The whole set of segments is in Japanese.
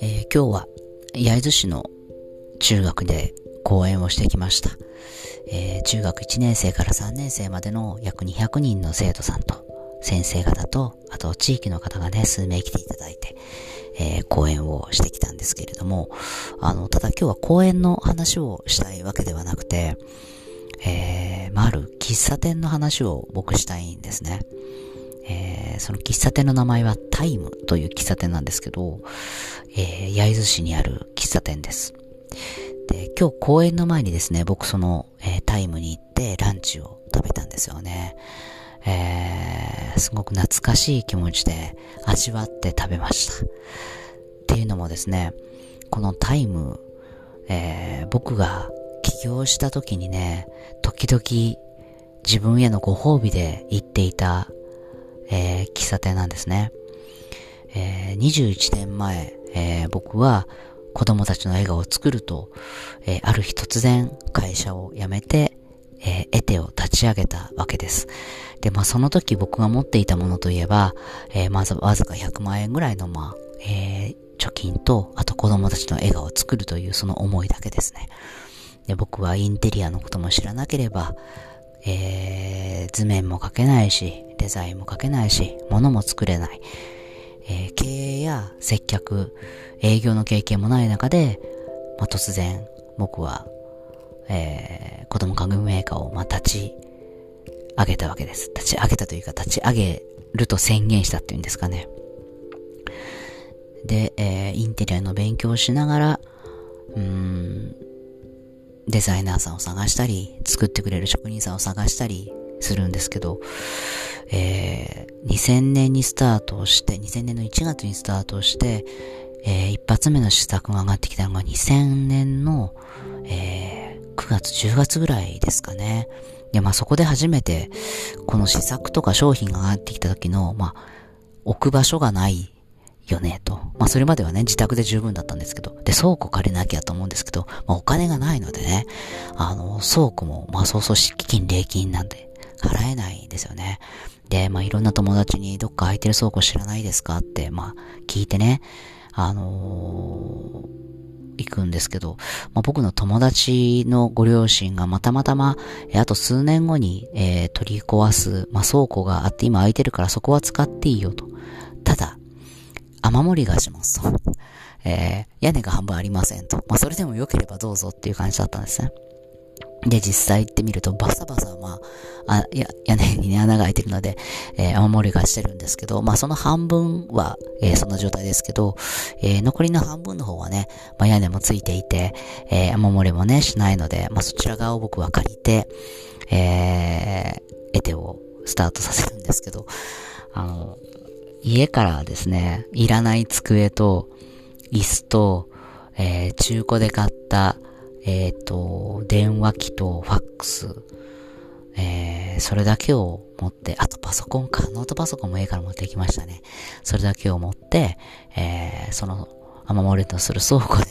えー、今日は焼津市の中学で講演をしてきました。えー、中学1年生から3年生までの約200人の生徒さんと先生方と、あと地域の方がね、数名来ていただいて、えー、講演をしてきたんですけれども、あの、ただ今日は講演の話をしたいわけではなくて、えー、まあ、る喫茶店の話を僕したいんですね。えー、その喫茶店の名前はタイムという喫茶店なんですけど、えー、焼津市にある喫茶店です。で、今日公演の前にですね、僕その、えー、タイムに行ってランチを食べたんですよね。えー、すごく懐かしい気持ちで味わって食べました。っていうのもですね、このタイム、えー、僕が起業した時にね、時々自分へのご褒美で行っていた、えー、喫茶店なんですね。えー、21年前、えー、僕は子供たちの笑顔を作ると、え、ある日突然会社を辞めて、えー、エテを立ち上げたわけです。で、まあその時僕が持っていたものといえば、え、まずわずか100万円ぐらいの、まあ、え、貯金と、あと子供たちの笑顔を作るというその思いだけですね。で、僕はインテリアのことも知らなければ、えー、図面も描けないし、デザインも描けないし、物も作れない。えー、経営や接客、営業の経験もない中で、まあ、突然僕は、えー、子供家具メーカーを、まあ、立ち上げたわけです。立ち上げたというか、立ち上げると宣言したっていうんですかね。で、えー、インテリアの勉強をしながら、うん、デザイナーさんを探したり、作ってくれる職人さんを探したりするんですけど、えー、2000年にスタートして、2000年の1月にスタートして、えー、一発目の試作が上がってきたのが2000年の、えー、9月、10月ぐらいですかね。で、まあそこで初めて、この試作とか商品が上がってきた時の、まあ、置く場所がないよね、と。まあそれまではね、自宅で十分だったんですけど、で、倉庫借りなきゃと思うんですけど、まあお金がないのでね、あの、倉庫も、まあそうそう敷金、礼金なんで、払えないんですよね。で、まあいろんな友達にどっか空いてる倉庫知らないですかって、まあ聞いてね、あのー、行くんですけど、まあ、僕の友達のご両親がまたまたま、えあと数年後に、えー、取り壊す、まあ、倉庫があって今空いてるからそこは使っていいよと。ただ、雨漏りがしますと。えー、屋根が半分ありませんと。まあ、それでも良ければどうぞっていう感じだったんですね。で、実際行ってみると、バサバサ、まあ、あ、や、屋根にね、穴が開いてるので、えー、雨漏りがしてるんですけど、まあ、その半分は、えー、そんな状態ですけど、えー、残りの半分の方はね、まあ、屋根もついていて、え、雨漏りもね、しないので、まあ、そちら側を僕は借りて、えー、エテをスタートさせるんですけど、あの、家からですね、いらない机と、椅子と、えー、中古で買った、えっ、ー、と、電話機とファックス、えー、それだけを持って、あとパソコンか、ノートパソコンも家から持ってきましたね。それだけを持って、えー、その、雨漏りとする倉庫で、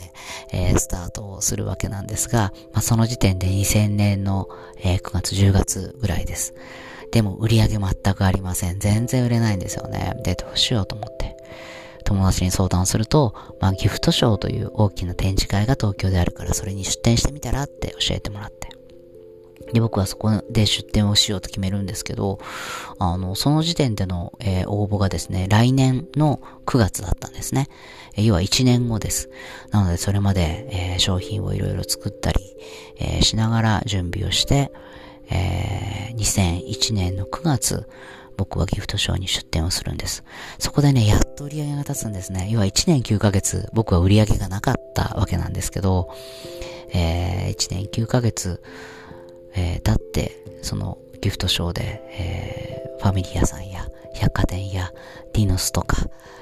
えー、スタートをするわけなんですが、まあ、その時点で2000年の、えー、9月10月ぐらいです。でも売り上げ全くありません。全然売れないんですよね。で、どうしようと思って。友達に相談すると、まあ、ギフトショーという大きな展示会が東京であるから、それに出展してみたらって教えてもらって。で、僕はそこで出展をしようと決めるんですけど、あの、その時点での、えー、応募がですね、来年の9月だったんですね。えー、要は1年後です。なので、それまで、えー、商品をいろいろ作ったり、えしながら準備をして、え2001年の9月、僕はギフトショーに出店をするんです。そこでね、やっと売り上げが立つんですね。要は1年9ヶ月、僕は売り上げがなかったわけなんですけど、えー、1年9ヶ月、えー、経って、そのギフトショーで、えー、ファミリアさんや百貨店やディノスとか、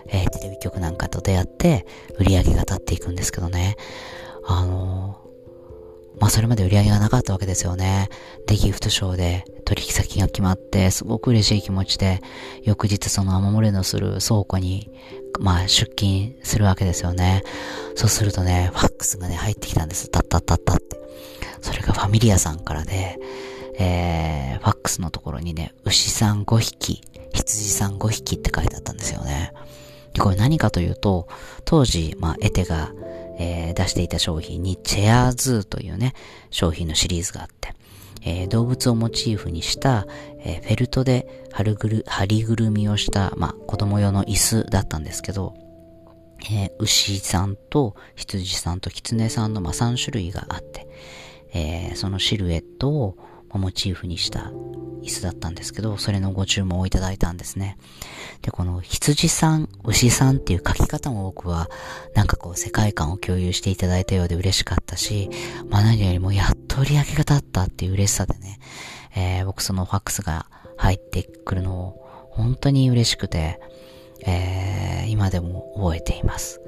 えー、テレビ局なんかと出会って売り上げが立っていくんですけどね。あのまあそれまで売り上げがなかったわけですよね。で、ギフトショーで取引先が決まって、すごく嬉しい気持ちで、翌日その雨漏れのする倉庫に、まあ出勤するわけですよね。そうするとね、ファックスがね、入ってきたんです。タッタッタッタって。それがファミリアさんからで、えー、ファックスのところにね、牛さん5匹、羊さん5匹って書いてあったんですよね。これ何かというと、当時、まあ、エテが、えー、出していた商品に、チェアーズというね、商品のシリーズがあって、えー、動物をモチーフにした、えー、フェルトで貼るぐる、貼りぐるみをした、まあ、子供用の椅子だったんですけど、えー、牛さんと羊さんと狐さんの、まあ、3種類があって、え、そのシルエットをモチーフにした椅子だったんですけど、それのご注文をいただいたんですね。で、この羊さん、牛さんっていう書き方も僕は、なんかこう世界観を共有していただいたようで嬉しかったし、まあ何よりもやっと売り上げが立ったっていう嬉しさでね、えー、僕そのファックスが入ってくるのを本当に嬉しくて、えー、今でも覚えています。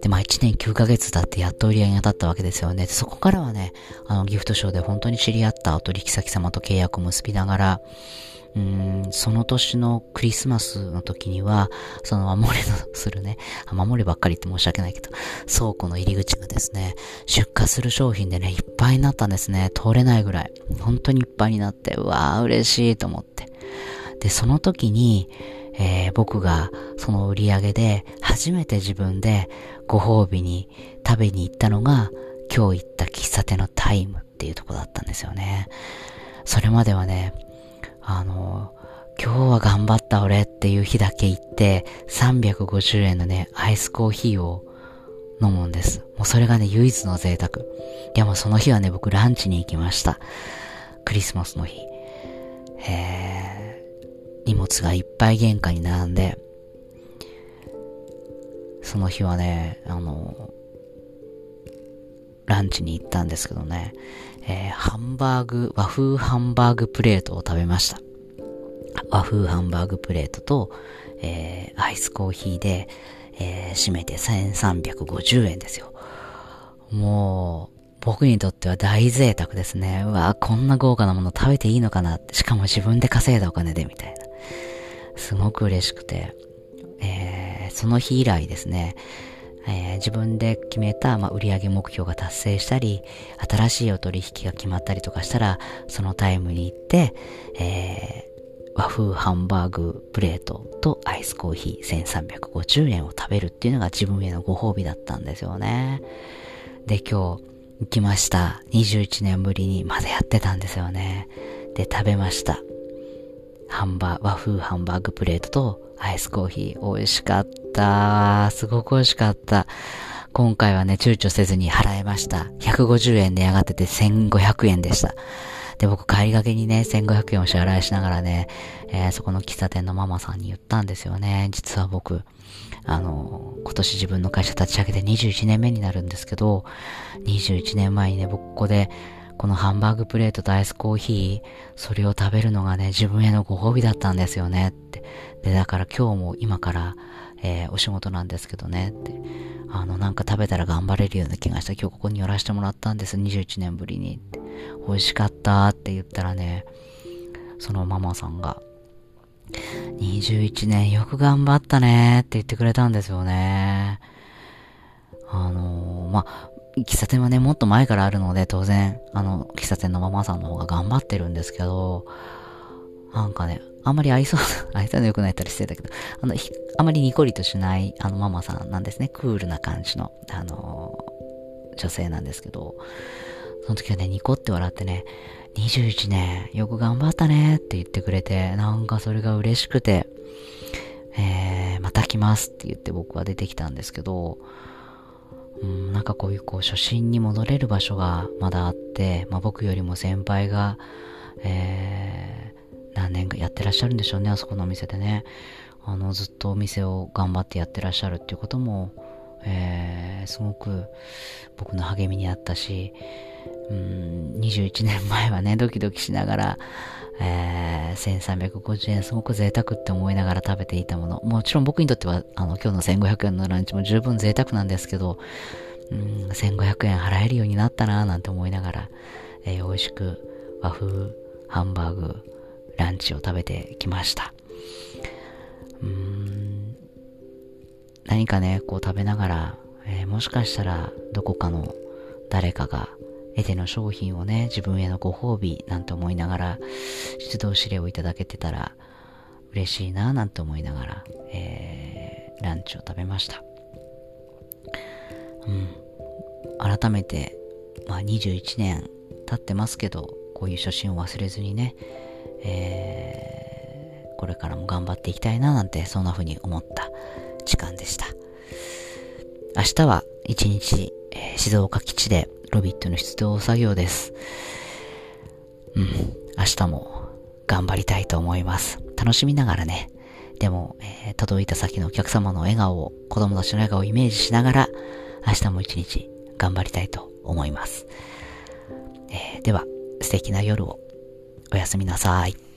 で、まあ1年9ヶ月経ってやっと売り上げが立ったわけですよね。で、そこからはね、あのギフトショーで本当に知り合ったお取引先様と契約を結びながら、うん、その年のクリスマスの時には、その守りのするね、守りばっかりって申し訳ないけど、倉庫の入り口がですね、出荷する商品でね、いっぱいになったんですね。通れないぐらい。本当にいっぱいになって、うわー嬉しいと思って。で、その時に、えー、僕がその売り上げで初めて自分でご褒美に食べに行ったのが今日行った喫茶店のタイムっていうとこだったんですよね。それまではね、あの、今日は頑張った俺っていう日だけ行って350円のね、アイスコーヒーを飲むんです。もうそれがね、唯一の贅沢。でもその日はね、僕ランチに行きました。クリスマスの日。えー荷物がいっぱい玄関に並んで、その日はね、あの、ランチに行ったんですけどね、えー、ハンバーグ、和風ハンバーグプレートを食べました。和風ハンバーグプレートと、えー、アイスコーヒーで、えー、締めて1350円ですよ。もう、僕にとっては大贅沢ですね。うわこんな豪華なもの食べていいのかなって。しかも自分で稼いだお金で、みたいな。すごく嬉しくて、えー、その日以来ですね、えー、自分で決めた、まあ、売上目標が達成したり、新しいお取引が決まったりとかしたら、そのタイムに行って、えー、和風ハンバーグプレートとアイスコーヒー1350円を食べるっていうのが自分へのご褒美だったんですよね。で、今日行きました。21年ぶりにまだやってたんですよね。で、食べました。ハンバー、和風ハンバーグプレートとアイスコーヒー。美味しかった。すごく美味しかった。今回はね、躊躇せずに払いました。150円値上がってて1500円でした。で、僕帰りがけにね、1500円を支払いしながらね、えー、そこの喫茶店のママさんに言ったんですよね。実は僕、あの、今年自分の会社立ち上げて21年目になるんですけど、21年前にね、僕ここで、このハンバーグプレートとアイスコーヒー、それを食べるのがね、自分へのご褒美だったんですよねって。で、だから今日も今から、えー、お仕事なんですけどねって。あの、なんか食べたら頑張れるような気がした。今日ここに寄らせてもらったんです。21年ぶりに。美味しかったって言ったらね、そのママさんが、21年よく頑張ったねって言ってくれたんですよね。あのー、ま、喫茶店はね、もっと前からあるので、当然、あの、喫茶店のママさんの方が頑張ってるんですけど、なんかね、あんまり愛想、愛想の良くないったりしてたけど、あの、あまりニコリとしない、あの、ママさんなんですね。クールな感じの、あの女性なんですけど、その時はね、ニコって笑ってね、21年、よく頑張ったねって言ってくれて、なんかそれが嬉しくて、えー、また来ますって言って僕は出てきたんですけど、うん、なんかこういうこう初心に戻れる場所がまだあって、まあ、僕よりも先輩が、えー、何年かやってらっしゃるんでしょうね、あそこのお店でね。あの、ずっとお店を頑張ってやってらっしゃるっていうことも、えー、すごく僕の励みにあったし、うん、21年前はね、ドキドキしながら、えー、1350円すごく贅沢って思いながら食べていたもの。もちろん僕にとっては、あの、今日の1500円のランチも十分贅沢なんですけど、うん、1500円払えるようになったなぁなんて思いながら、えー、美味しく和風ハンバーグランチを食べてきました。うーん、何かね、こう食べながら、えー、もしかしたらどこかの誰かがエテの商品をね、自分へのご褒美なんて思いながら、出動指令をいただけてたら嬉しいなぁなんて思いながら、えー、ランチを食べました。うん。改めて、まあ21年経ってますけど、こういう初心を忘れずにね、えー、これからも頑張っていきたいななんて、そんな風に思った時間でした。明日は一日、えー、静岡基地でロビットの出動作業です。うん、明日も頑張りたいと思います。楽しみながらね、でも、えー、届いた先のお客様の笑顔を、子供たちの笑顔をイメージしながら、明日も一日頑張りたいと思います。えー、では、素敵な夜をおやすみなさい。